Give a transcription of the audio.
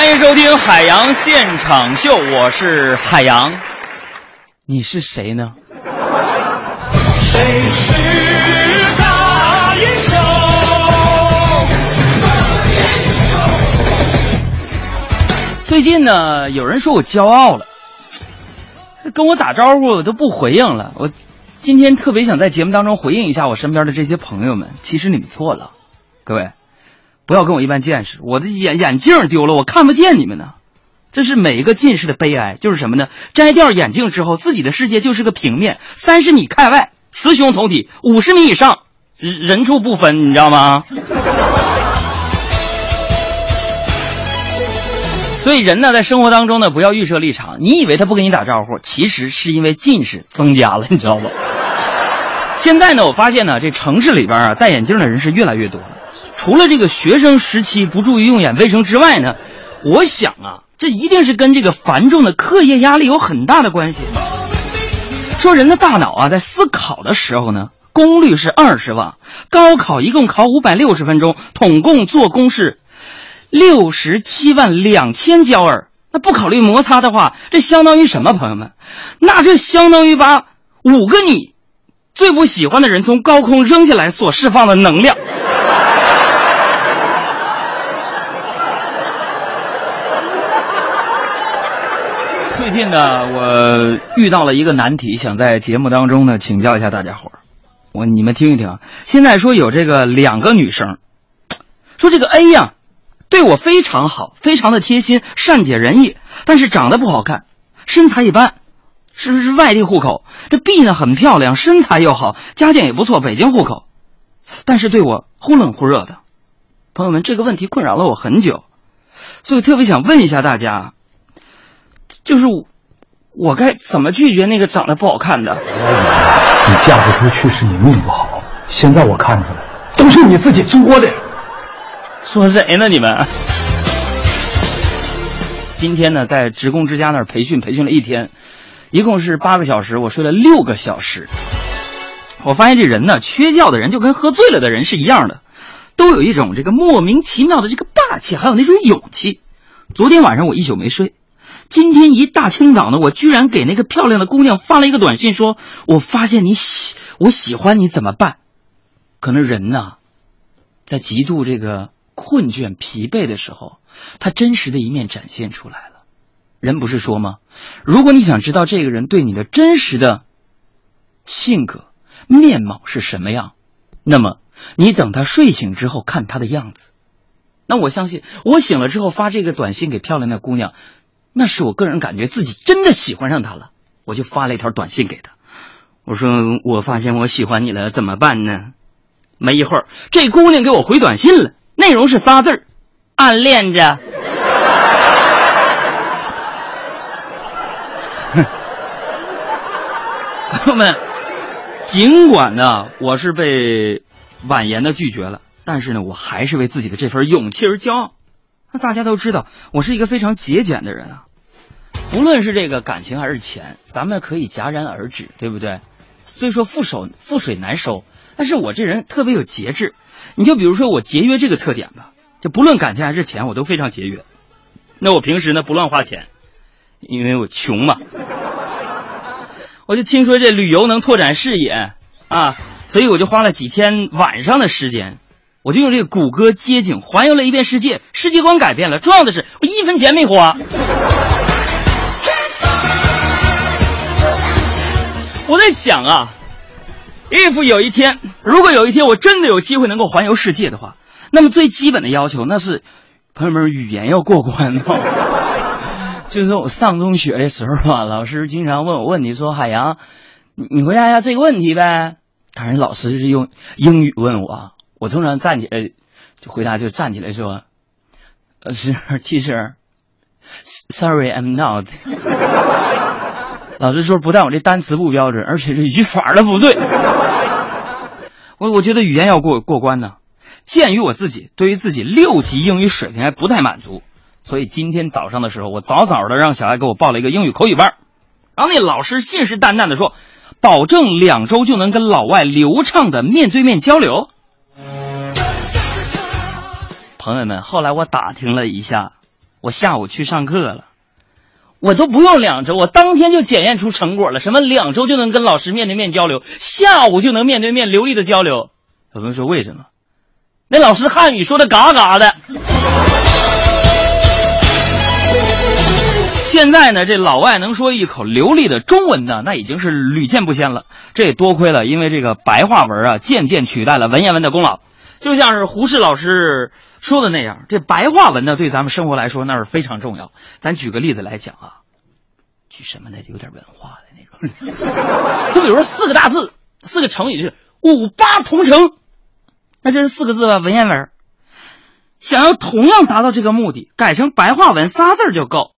欢迎收听海洋现场秀，我是海洋，你是谁呢？谁是大英雄？最近呢，有人说我骄傲了，跟我打招呼我都不回应了。我今天特别想在节目当中回应一下我身边的这些朋友们，其实你们错了，各位，不要跟我一般见识，我的眼眼镜丢了，我看不见你们呢。这是每一个近视的悲哀，就是什么呢？摘掉眼镜之后，自己的世界就是个平面，三十米开外，雌雄同体，五十米以上，人人畜不分，你知道吗？所以人呢，在生活当中呢，不要预设立场。你以为他不跟你打招呼，其实是因为近视增加了，你知道吗？现在呢，我发现呢，这城市里边啊，戴眼镜的人是越来越多了。除了这个学生时期不注意用眼卫生之外呢，我想啊，这一定是跟这个繁重的课业压力有很大的关系。说人的大脑啊，在思考的时候呢，功率是二十瓦。高考一共考五百六十分钟，统共做功是六十七万两千焦耳。那不考虑摩擦的话，这相当于什么？朋友们，那这相当于把五个你最不喜欢的人从高空扔下来所释放的能量。最近呢，我遇到了一个难题，想在节目当中呢请教一下大家伙。我你们听一听，现在说有这个两个女生，说这个 A 呀，对我非常好，非常的贴心，善解人意，但是长得不好看，身材一般，是是外地户口。这 B 呢很漂亮，身材又好，家境也不错，北京户口，但是对我忽冷忽热的。朋友们，这个问题困扰了我很久，所以特别想问一下大家。就是我该怎么拒绝那个长得不好看的？你嫁不出去是你命不好，现在我看出来了，都是你自己作的。说谁呢？你们？今天呢，在职工之家那儿培训，培训了一天，一共是八个小时，我睡了六个小时。我发现这人呢，缺觉的人就跟喝醉了的人是一样的，都有一种这个莫名其妙的这个霸气，还有那种勇气。昨天晚上我一宿没睡。今天一大清早呢，我居然给那个漂亮的姑娘发了一个短信，说：“我发现你喜，我喜欢你，怎么办？”可能人呐，在极度这个困倦、疲惫的时候，他真实的一面展现出来了。人不是说吗？如果你想知道这个人对你的真实的性格面貌是什么样，那么你等他睡醒之后看他的样子。那我相信，我醒了之后发这个短信给漂亮的姑娘。那是我个人感觉自己真的喜欢上他了，我就发了一条短信给他，我说我发现我喜欢你了，怎么办呢？没一会儿，这姑娘给我回短信了，内容是仨字儿：暗恋着。朋友们，尽管呢我是被婉言的拒绝了，但是呢我还是为自己的这份勇气而骄傲。那大家都知道，我是一个非常节俭的人啊。不论是这个感情还是钱，咱们可以戛然而止，对不对？虽说覆手覆水难收，但是我这人特别有节制。你就比如说我节约这个特点吧，就不论感情还是钱，我都非常节约。那我平时呢不乱花钱，因为我穷嘛。我就听说这旅游能拓展视野啊，所以我就花了几天晚上的时间。我就用这个谷歌街景环游了一遍世界，世界观改变了。重要的是，我一分钱没花。我在想啊，if 有一天，如果有一天我真的有机会能够环游世界的话，那么最基本的要求那是，朋友们语言要过关。就是我上中学的时候吧，老师经常问我问题，说海洋，你你回答一下这个问题呗。当然，老师是用英语问我。我通常站起来就回答，就站起来说：“呃，是 teacher，sorry I'm not。”老师说不但我这单词不标准，而且这语法都不对。我我觉得语言要过过关呢。鉴于我自己对于自己六级英语水平还不太满足，所以今天早上的时候，我早早的让小艾给我报了一个英语口语班。然后那老师信誓旦旦的说，保证两周就能跟老外流畅的面对面交流。朋友们，后来我打听了一下，我下午去上课了，我都不用两周，我当天就检验出成果了。什么两周就能跟老师面对面交流，下午就能面对面流利的交流？有人说为什么？那老师汉语说的嘎嘎的。现在呢，这老外能说一口流利的中文呢，那已经是屡见不鲜了。这也多亏了，因为这个白话文啊，渐渐取代了文言文的功劳。就像是胡适老师说的那样，这白话文呢，对咱们生活来说那是非常重要。咱举个例子来讲啊，举什么呢？有点文化的那种。就比如说四个大字，四个成语是“五八同城”，那这是四个字吧，文言文。想要同样达到这个目的，改成白话文仨字就够。